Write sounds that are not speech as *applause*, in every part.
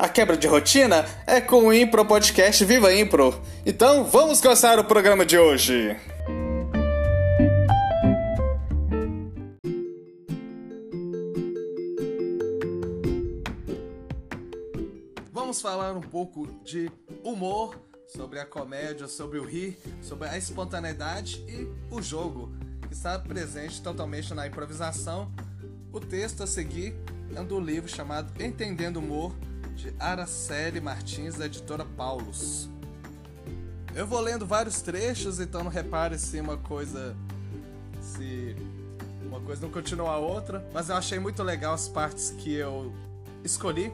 A quebra de rotina é com o Impro Podcast Viva Impro. Então vamos começar o programa de hoje. Vamos falar um pouco de humor, sobre a comédia, sobre o rir, sobre a espontaneidade e o jogo, que está presente totalmente na improvisação. O texto a seguir é do livro chamado Entendendo Humor de Araceli Martins, da editora Paulus. Eu vou lendo vários trechos, então não repare se uma coisa se uma coisa não continua a outra, mas eu achei muito legal as partes que eu escolhi.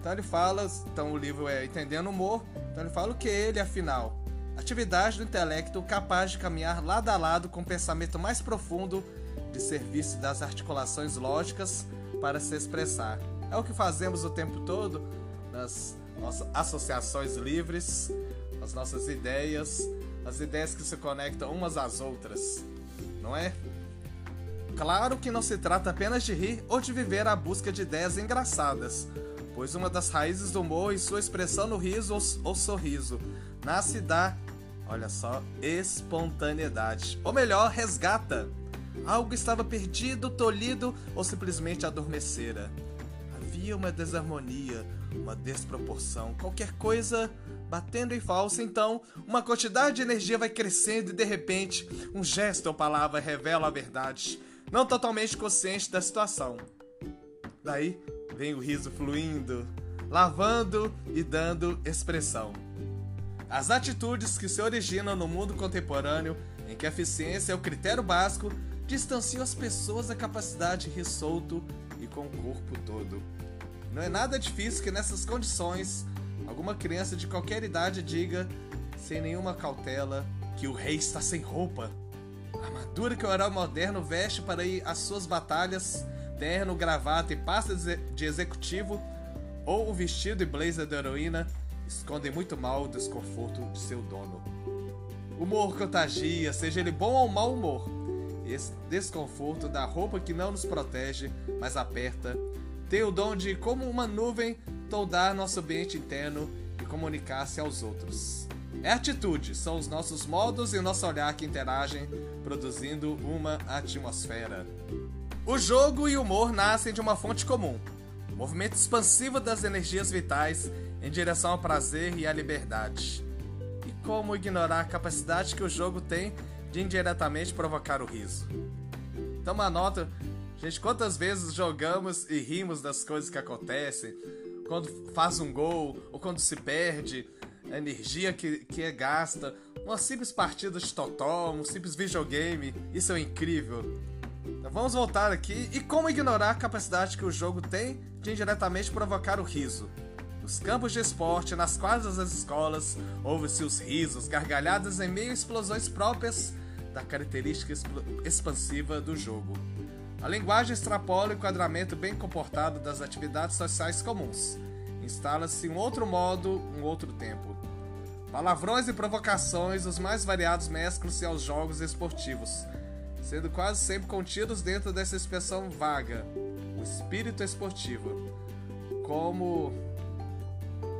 Então ele fala, então o livro é Entendendo Humor, então ele fala o que ele afinal. Atividade do intelecto capaz de caminhar lado a lado com o pensamento mais profundo de serviço das articulações lógicas para se expressar. É o que fazemos o tempo todo nas nossas associações livres, as nossas ideias, as ideias que se conectam umas às outras, não é? Claro que não se trata apenas de rir ou de viver à busca de ideias engraçadas, pois uma das raízes do humor e sua expressão no riso ou, sorriso nasce da, olha só, espontaneidade. Ou melhor, resgata. Algo estava perdido, tolhido ou simplesmente adormecera. Havia uma desarmonia, uma desproporção, qualquer coisa batendo em falso, então uma quantidade de energia vai crescendo e de repente um gesto ou palavra revela a verdade, não totalmente consciente da situação. Daí vem o riso fluindo, lavando e dando expressão. As atitudes que se originam no mundo contemporâneo, em que a eficiência é o critério básico, distanciam as pessoas da capacidade de e com o corpo todo. Não é nada difícil que nessas condições alguma criança de qualquer idade diga, sem nenhuma cautela, que o rei está sem roupa. A armadura que o herói moderno veste para ir às suas batalhas, terno, gravata e pasta de executivo, ou o vestido e blazer da heroína, escondem muito mal o desconforto de seu dono. Humor contagia, seja ele bom ou mau humor. Esse desconforto da roupa que não nos protege, mas aperta, tem o dom de, como uma nuvem, toldar nosso ambiente interno e comunicar-se aos outros. É atitude, são os nossos modos e o nosso olhar que interagem, produzindo uma atmosfera. O jogo e o humor nascem de uma fonte comum: o movimento expansivo das energias vitais em direção ao prazer e à liberdade. E como ignorar a capacidade que o jogo tem de indiretamente provocar o riso? Então, uma nota Gente, quantas vezes jogamos e rimos das coisas que acontecem? Quando faz um gol ou quando se perde, a energia que, que é gasta, uma simples partida de totó, um simples videogame, isso é incrível. Então vamos voltar aqui e como ignorar a capacidade que o jogo tem de indiretamente provocar o riso. Nos campos de esporte, nas quadras das escolas, ouve-se os risos, gargalhadas em meio a explosões próprias da característica expansiva do jogo. A linguagem extrapola o enquadramento bem comportado das atividades sociais comuns. Instala-se um outro modo, um outro tempo. Palavrões e provocações, os mais variados, mesclam-se aos jogos esportivos, sendo quase sempre contidos dentro dessa expressão vaga, o espírito esportivo. Como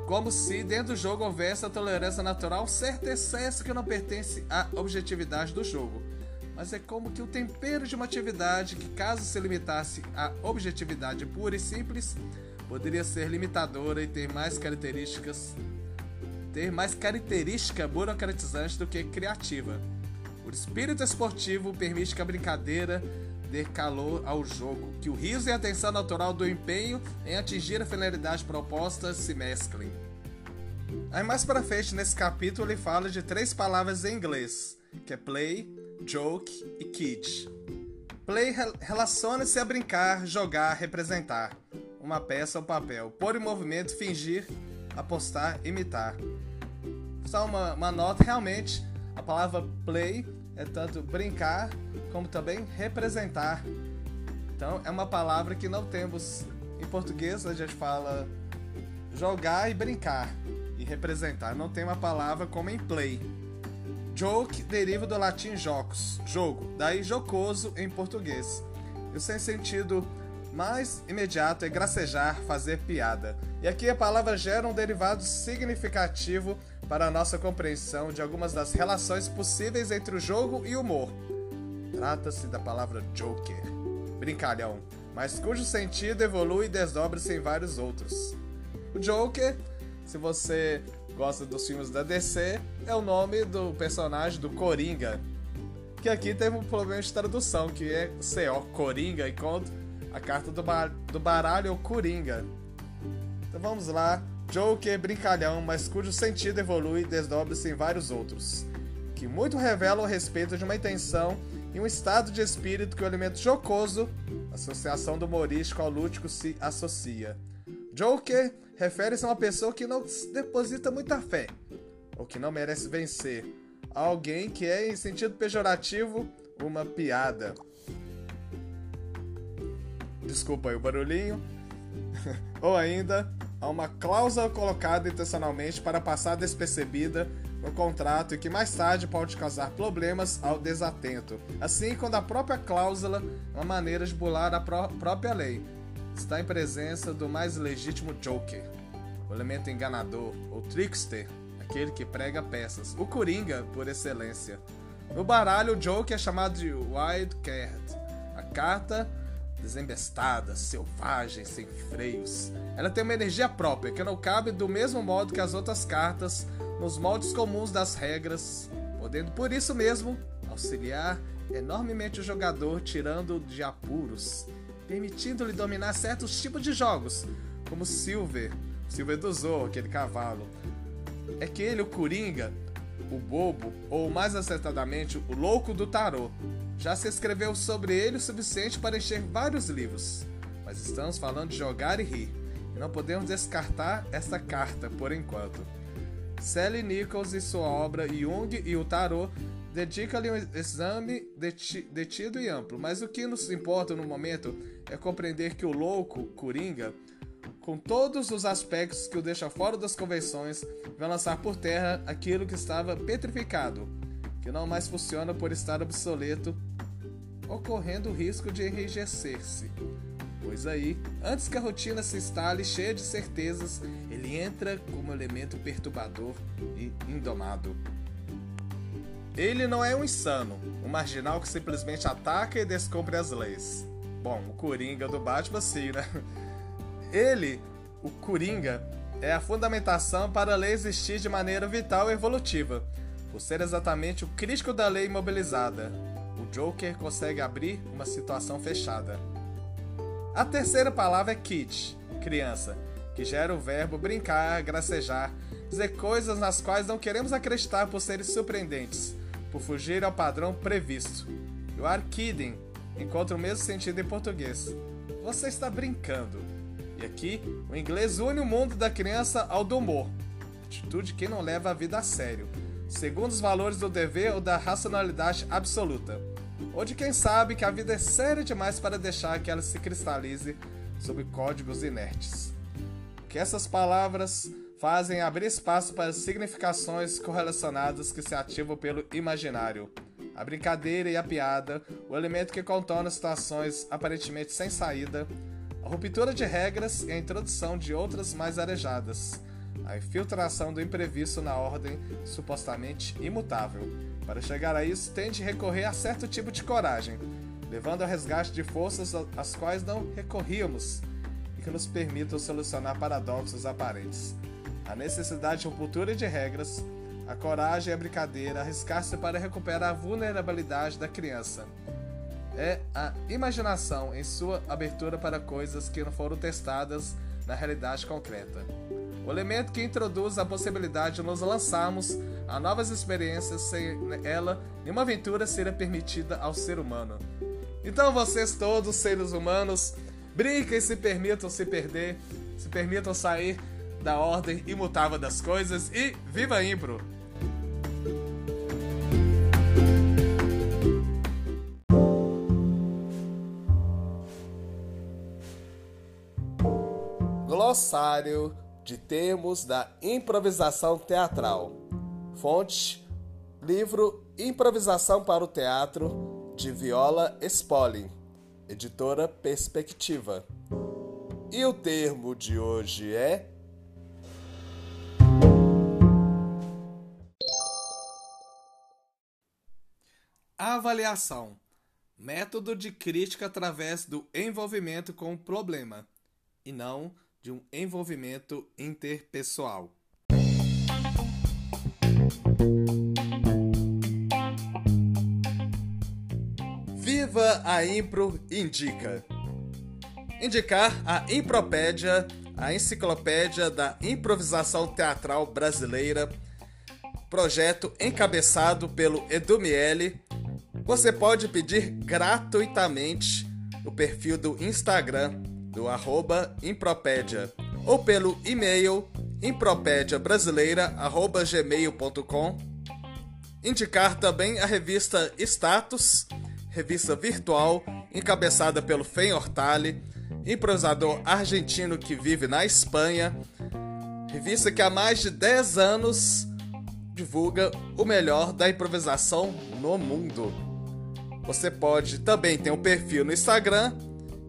como se dentro do jogo houvesse a tolerância natural, certo excesso que não pertence à objetividade do jogo mas é como que o tempero de uma atividade que, caso se limitasse à objetividade pura e simples, poderia ser limitadora e ter mais características ter mais característica burocratizante do que criativa. O espírito esportivo permite que a brincadeira dê calor ao jogo, que o riso e a atenção natural do empenho em atingir a finalidade proposta se mesclem. Aí mais para frente nesse capítulo ele fala de três palavras em inglês, que é play, joke e kid. Play relaciona-se a brincar, jogar, representar. Uma peça ou papel. Pôr em movimento, fingir, apostar, imitar. Só uma, uma nota, realmente, a palavra play é tanto brincar como também representar. Então, é uma palavra que não temos em português, a gente fala jogar e brincar e representar. Não tem uma palavra como em play. Joke deriva do latim jocos, jogo, daí jocoso em português. E o sem sentido mais imediato é gracejar, fazer piada. E aqui a palavra gera um derivado significativo para a nossa compreensão de algumas das relações possíveis entre o jogo e o humor. Trata-se da palavra joker, brincalhão, mas cujo sentido evolui e desdobra-se em vários outros. O Joker, se você gosta dos filmes da DC, é o nome do personagem do Coringa. Que aqui teve um problema de tradução, que é CO, Coringa, enquanto a carta do, bar do baralho é o Coringa. Então vamos lá. Joker, brincalhão, mas cujo sentido evolui e desdobra-se em vários outros. Que muito revelam a respeito de uma intenção e um estado de espírito que o elemento jocoso, associação do humorístico ao lúdico, se associa. Joker refere-se a uma pessoa que não deposita muita fé, ou que não merece vencer. Alguém que é, em sentido pejorativo, uma piada. Desculpa aí o barulhinho. *laughs* ou ainda, a uma cláusula colocada intencionalmente para passar despercebida no contrato e que mais tarde pode causar problemas ao desatento. Assim, quando a própria cláusula é uma maneira de bular a pró própria lei, está em presença do mais legítimo Joker, o elemento enganador, ou trickster, aquele que prega peças, o Coringa por excelência. No baralho, o Joker é chamado de Wild Card, a carta desembestada, selvagem, sem freios. Ela tem uma energia própria que não cabe do mesmo modo que as outras cartas nos moldes comuns das regras, podendo por isso mesmo auxiliar enormemente o jogador tirando de apuros permitindo-lhe dominar certos tipos de jogos, como Silver, Silver do Zorro, aquele cavalo. É que ele, o Coringa, o Bobo, ou mais acertadamente, o Louco do Tarô, já se escreveu sobre ele o suficiente para encher vários livros. Mas estamos falando de jogar e rir, e não podemos descartar essa carta por enquanto. Sally Nichols e sua obra Jung e o Tarot dedica-lhe um exame detido e amplo, mas o que nos importa no momento é compreender que o louco, Coringa, com todos os aspectos que o deixa fora das convenções, vai lançar por terra aquilo que estava petrificado, que não mais funciona por estar obsoleto, ocorrendo o risco de enrijecer-se. Pois aí, antes que a rotina se instale cheia de certezas, ele entra como elemento perturbador e indomado. Ele não é um insano, um marginal que simplesmente ataca e descumpre as leis. Bom, o Coringa do Batman sim, né? Ele, o Coringa, é a fundamentação para a lei existir de maneira vital e evolutiva, por ser exatamente o crítico da lei imobilizada. O Joker consegue abrir uma situação fechada. A terceira palavra é kid, criança, que gera o verbo brincar, gracejar, dizer coisas nas quais não queremos acreditar por serem surpreendentes por fugir ao padrão previsto. E o ar kidding encontra o mesmo sentido em português. Você está brincando. E aqui, o inglês une o mundo da criança ao do humor, atitude que não leva a vida a sério, segundo os valores do dever ou da racionalidade absoluta, ou de quem sabe que a vida é séria demais para deixar que ela se cristalize sob códigos inertes. Que essas palavras fazem abrir espaço para significações correlacionadas que se ativam pelo imaginário. A brincadeira e a piada, o elemento que contorna situações aparentemente sem saída, a ruptura de regras e a introdução de outras mais arejadas, a infiltração do imprevisto na ordem supostamente imutável. Para chegar a isso, tem de recorrer a certo tipo de coragem, levando ao resgate de forças às quais não recorríamos e que nos permitam solucionar paradoxos aparentes a necessidade de ruptura de regras, a coragem e a brincadeira, arriscar-se para recuperar a vulnerabilidade da criança. É a imaginação em sua abertura para coisas que não foram testadas na realidade concreta. O elemento que introduz a possibilidade de nos lançarmos a novas experiências sem ela nenhuma aventura seria permitida ao ser humano. Então vocês todos, seres humanos, Brinquem, se permitam se perder, se permitam sair da ordem imutável das coisas e viva a Impro! Glossário de termos da improvisação teatral. Fonte: livro Improvisação para o Teatro de Viola Spolin, editora Perspectiva. E o termo de hoje é Avaliação método de crítica através do envolvimento com o problema e não de um envolvimento interpessoal. Viva a Impro Indica! Indicar a Impropédia, a enciclopédia da improvisação teatral brasileira, projeto encabeçado pelo Edu Miele. Você pode pedir gratuitamente no perfil do Instagram do arroba Impropédia ou pelo e-mail impropediabrasileira.gmail.com Indicar também a revista Status, revista virtual encabeçada pelo Fen Hortali, improvisador argentino que vive na Espanha, revista que há mais de 10 anos divulga o melhor da improvisação no mundo. Você pode também ter um perfil no Instagram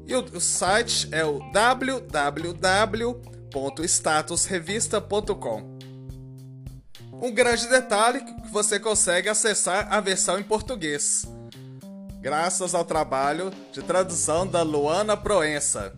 e o, o site é o www.statusrevista.com. Um grande detalhe que você consegue acessar a versão em português, graças ao trabalho de tradução da Luana Proença.